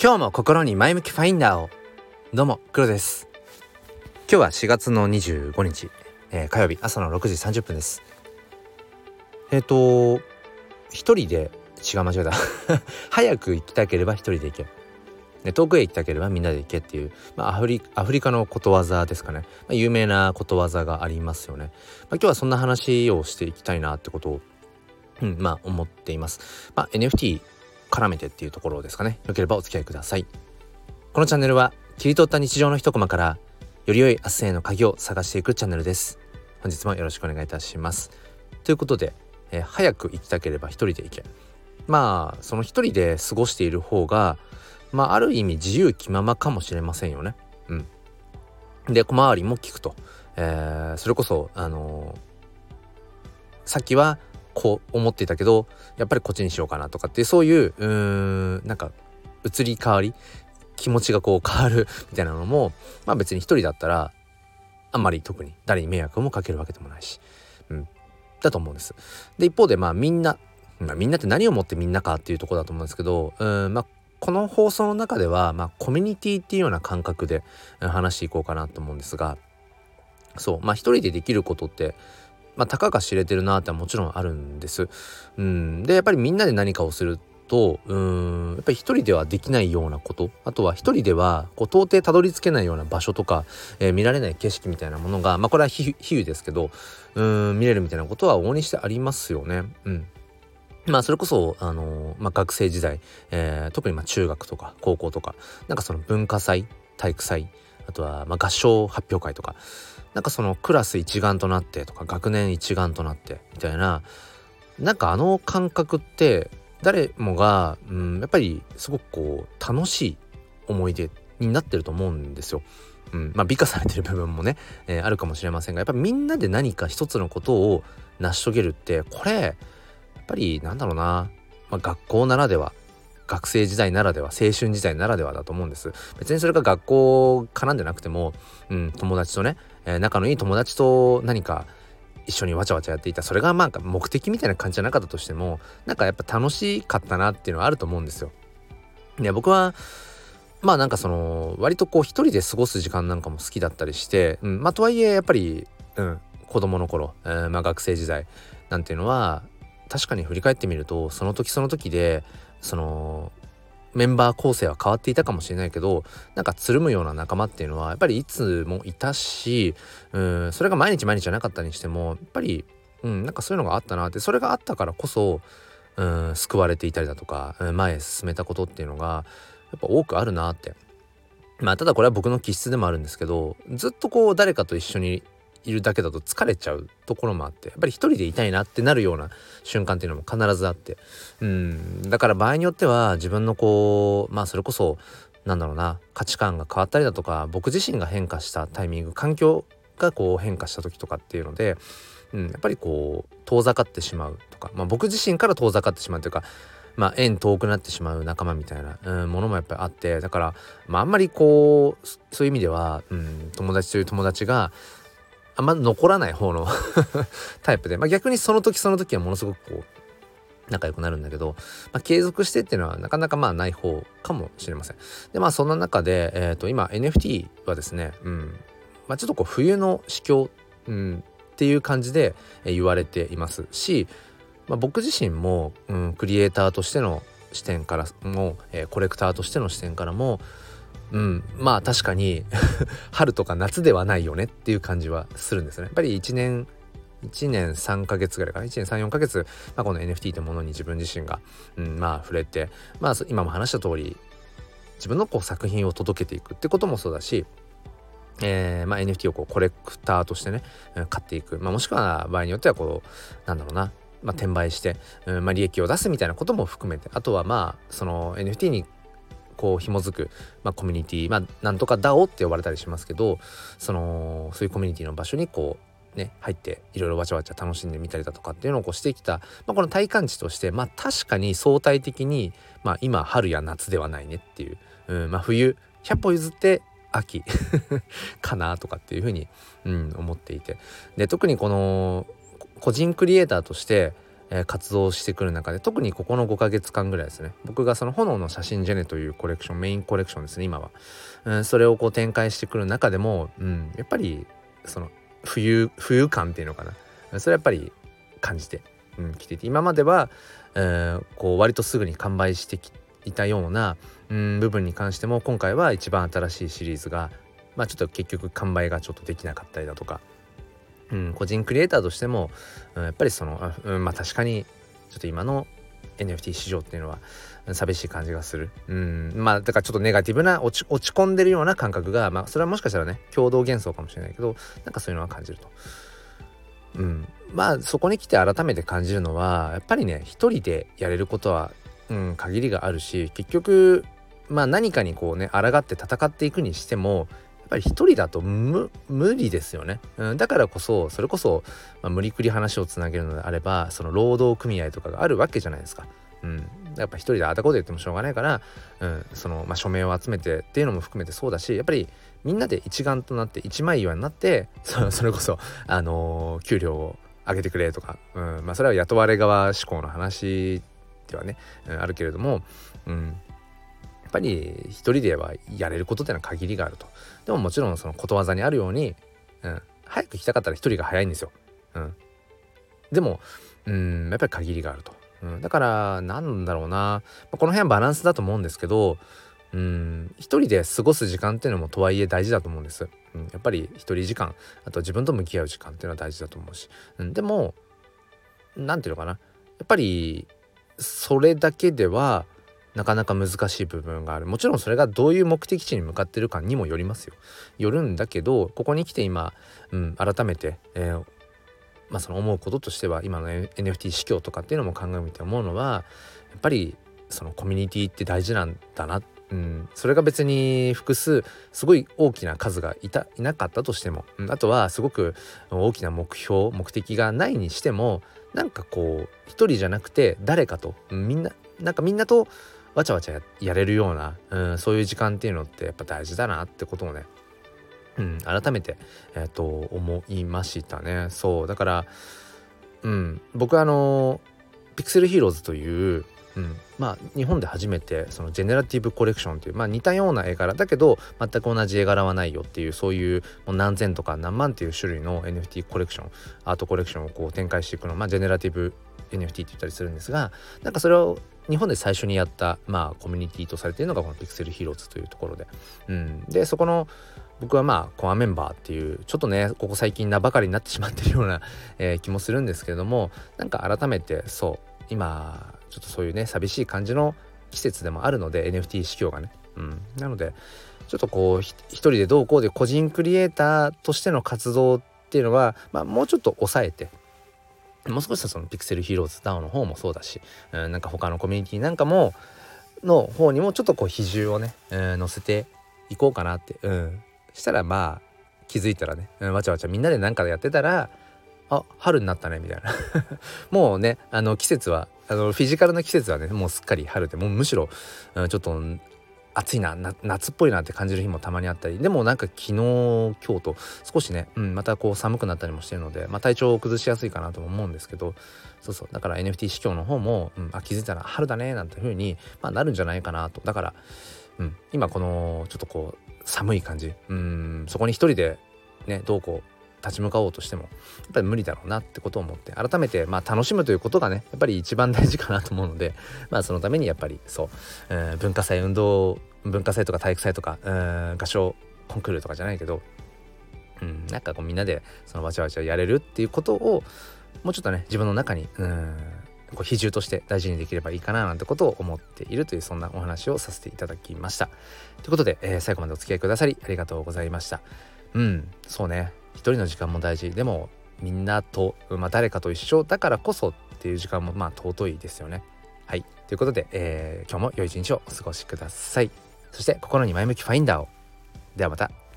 今日も心に前向きファインダーを。どうも黒です。今日は4月の25日、えー、火曜日朝の6時30分です。えっ、ー、と一人で違う間違えた早く行きたければ一人で行け。で遠くへ行きたければみんなで行けっていう、まあ、アフリアフリカのことわざですかね、まあ、有名なことわざがありますよね、まあ、今日はそんな話をしていきたいなってことを、うん、まあ思っています、まあ、NFT 絡めてっていうところですかね。よければお付き合いください。このチャンネルは切り取った日常の一コマからより良い明日への鍵を探していくチャンネルです。本日もよろしくお願いいたします。ということで、えー、早く行きたければ一人で行け。まあその一人で過ごしている方がまあある意味自由気ままかもしれませんよね。うん。で小回りも聞くと、えー、それこそあのー、さっきはこう思っていたけどやっぱりこっちにしようかなとかってそういううーんなんか移り変わり気持ちがこう変わるみたいなのもまあ別に一人だったらあんまり特に誰に迷惑もかけるわけでもないし、うん、だと思うんです。で一方でまあみんな、まあ、みんなって何をもってみんなかっていうとこだと思うんですけどうんまあこの放送の中では、まあ、コミュニティっていうような感覚で話していこうかなと思うんですがそうまあ一人でできることってまあ、たかが知れてるなってはもちろんあるんです。うん、でやっぱりみんなで何かをするとうんやっぱり一人ではできないようなことあとは一人ではこう到底たどり着けないような場所とか、えー、見られない景色みたいなものがまあこれは比喩ですけどうん見れるみたいなことは往々にしてありますよね。うんまあそれこそ、あのー、まあ、学生時代、えー、特にま中学とか高校とかなんかその文化祭体育祭あとはま合唱発表会とか。なんかそのクラス一丸となってとか学年一丸となってみたいな。なんかあの感覚って誰もが、うん、やっぱりすごくこう楽しい思い出になってると思うんですよ。うん、まあ美化されてる部分もね、えー、あるかもしれませんがやっぱみんなで何か一つのことを成し遂げるってこれやっぱりなんだろうな、まあ、学校ならでは。学生時代ならでは青春時代ならではだと思うんです別にそれが学校絡んでなくても、うん、友達とね、えー、仲のいい友達と何か一緒にわちゃわちゃやっていたそれがまあ目的みたいな感じじゃなかったとしてもなんかやっぱ楽しかったなっていうのはあると思うんですよ。いや僕はまあなんかその割とこう一人で過ごす時間なんかも好きだったりして、うん、まあとはいえやっぱり、うん、子供の頃、えー、まあ学生時代なんていうのは確かに振り返ってみるとその時その時でそのメンバー構成は変わっていたかもしれないけどなんかつるむような仲間っていうのはやっぱりいつもいたしうんそれが毎日毎日じゃなかったにしてもやっぱりうんなんかそういうのがあったなってそれがあったからこそうん救われていたりだとか前へ進めたことっていうのがやっぱ多くあるなって。まあただこれは僕の気質でもあるんですけどずっとこう誰かと一緒にいるだけだと疲れちゃうところもあってやっぱり一人でいたいなってなるような瞬間っていうのも必ずあって。うん。だから場合によっては自分のこうまあそれこそなんだろうな価値観が変わったりだとか僕自身が変化したタイミング環境がこう変化した時とかっていうので、うん、やっぱりこう遠ざかってしまうとか、まあ、僕自身から遠ざかってしまうというかまあ、縁遠くなってしまう仲間みたいな、うん、ものもやっぱりあってだから、まあ、あんまりこうそういう意味では、うん、友達という友達があんま残らない方の タイプで、まあ、逆にその時その時はものすごくこう仲良くなるんだけど、まあ、継続してっていうのはなかなかまあない方かもしれません。でまあそんな中で、えー、と今 NFT はですね、うんまあ、ちょっとこう冬の市況、うん、っていう感じで言われていますし、まあ、僕自身も、うん、クリエイターとしての視点からも、えー、コレクターとしての視点からもうん。まあ確かに 春とか夏ではないよねっていう感じはするんですね。やっぱり1年1年3ヶ月ぐらいかな。1年34ヶ月、まあ、この NFT ってものに自分自身が、うん、まあ触れてまあ今も話した通り自分のこう作品を届けていくってこともそうだしえーまあ、NFT をこうコレクターとしてね買っていく、まあ、もしくは場合によってはこうなんだろうな、まあ、転売して、うんまあ、利益を出すみたいなことも含めてあとはまあその NFT にこう紐づく、まあ、コミュニティまあなんとか DAO って呼ばれたりしますけどそのそういうコミュニティの場所にこうね入っていろいろわちゃわちゃ楽しんでみたりだとかっていうのをこうしてきた、まあ、この体感値としてまあ確かに相対的に、まあ、今春や夏ではないねっていう、うんまあ、冬100歩譲って秋 かなとかっていうふうに、うん、思っていて。で特にこの個人クリエイターとして活動してくる中で特にここの5ヶ月間ぐらいですね。僕がその炎の写真ジェネというコレクションメインコレクションですね今は、うん、それをこう展開してくる中でも、うん、やっぱりその冬冬感っていうのかな。それやっぱり感じて、うん、来ていて。今までは、えー、こう割とすぐに完売してきいたような、うん、部分に関しても今回は一番新しいシリーズがまあちょっと結局完売がちょっとできなかったりだとかうん、個人クリエイターとしても、うん、やっぱりその、うん、まあ確かにちょっと今の NFT 市場っていうのは寂しい感じがする。うん。まあ、だからちょっとネガティブな落ち落ち込んでるような感覚が、まあ、それはもしかしたらね、共同幻想かもしれないけど、なんかそういうのは感じると。うん。まあ、そこに来て改めて感じるのは、やっぱりね、一人でやれることは、うん、限りがあるし、結局、まあ何かにこうね、抗って戦っていくにしても、ぱり一人だと無理ですよね、うん、だからこそそれこそ、まあ、無理くり話をつなげるのであればその労働組合とかがあるわけじゃないですか。うん、やっぱ一人であたこで言ってもしょうがないから、うん、その、まあ、署名を集めてっていうのも含めてそうだしやっぱりみんなで一丸となって一枚岩になってそそれこそ、あのー、給料を上げてくれとか、うんまあ、それは雇われ側志向の話ではね、うん、あるけれども、うん、っぱり一人ではやれることっていうのは限りがあると。でももちろんそのことわざにあるように、うん、早く来たかったら一人が早いんですよ。うん。でも、うん、やっぱり限りがあると。うん、だからなんだろうな、まこの辺はバランスだと思うんですけど、うん、一人で過ごす時間っていうのもとはいえ大事だと思うんです。うん、やっぱり一人時間、あと自分と向き合う時間っていうのは大事だと思うし。うん、でも、何て言うのかな。やっぱり、それだけでは、なかなか難しい部分がある。もちろんそれがどういう目的地に向かってるかにもよりますよ。よるんだけどここに来て今、うん、改めて、えー、まあ、その思うこととしては今の NFT 市況とかっていうのも考えて思うのはやっぱりそのコミュニティって大事なんだな。うん、それが別に複数すごい大きな数がいたいなかったとしても、うん、あとはすごく大きな目標目的がないにしてもなんかこう一人じゃなくて誰かと、うん、みんななんかみんなとわちゃわちゃやれるような、うん、そういう時間っていうのってやっぱ大事だなってことをね、うん、改めて、えー、と思いましたね。そうだからうん僕あのピクセルヒーローズといううん、まあ日本で初めてそのジェネラティブコレクションという、まあ、似たような絵柄だけど全く同じ絵柄はないよっていうそういうもう何千とか何万っていう種類の NFT コレクションアートコレクションをこう展開していくのまあジェネラティブ NFT って言ったりするんですがなんかそれを日本で最初にやった、まあ、コミュニティとされているのがこのピクセルヒーローズというところで、うん、でそこの僕はまあコアメンバーっていうちょっとねここ最近名ばかりになってしまってるような、えー、気もするんですけれどもなんか改めてそう今ちょっとそういうね寂しい感じの季節でもあるので NFT 市況がね、うん、なのでちょっとこう一人でどうこうで個人クリエイターとしての活動っていうのは、まあ、もうちょっと抑えてもう少しそのピクセルヒーローズ DAO の方もそうだし、うん、なんか他のコミュニティなんかもの方にもちょっとこう比重をね、うん、乗せていこうかなって、うん、したらまあ気づいたらね、わちゃわちゃみんなで何かやってたらあ春になったねみたいな。もうねあの季節はあのフィジカルの季節はねもうすっかり春でもうむしろ、うん、ちょっと暑いな夏っぽいなって感じる日もたまにあったりでもなんか昨日今日と少しね、うん、またこう寒くなったりもしてるので、まあ、体調を崩しやすいかなとも思うんですけどそうそうだから NFT 市況の方も、うん、あ気づいたら春だねなんていう風に、まあ、なるんじゃないかなと。だから、うん、今このちょっとこう寒い感じ。うんそこに一人でねどうこう立ち向かおうとしてもやっぱり無理だろうなってことを思って改めてまあ楽しむということがねやっぱり一番大事かなと思うので まあそのためにやっぱりそう、えー、文化祭運動文化祭とか体育祭とか、えー、合唱コンクールとかじゃないけど、うん、なんかこうみんなでそのわちゃわちゃやれるっていうことをもうちょっとね自分の中にうんこう比重として大事にできればいいかななんてことを思っているというそんなお話をさせていただきました。ということで、えー、最後までお付き合いくださりありがとうございました。うんそうね一人の時間も大事でもみんなと、まあ、誰かと一緒だからこそっていう時間もまあ尊いですよね。はいということで、えー、今日も良い一日をお過ごしください。そして心に前向きファインダーを。ではまた。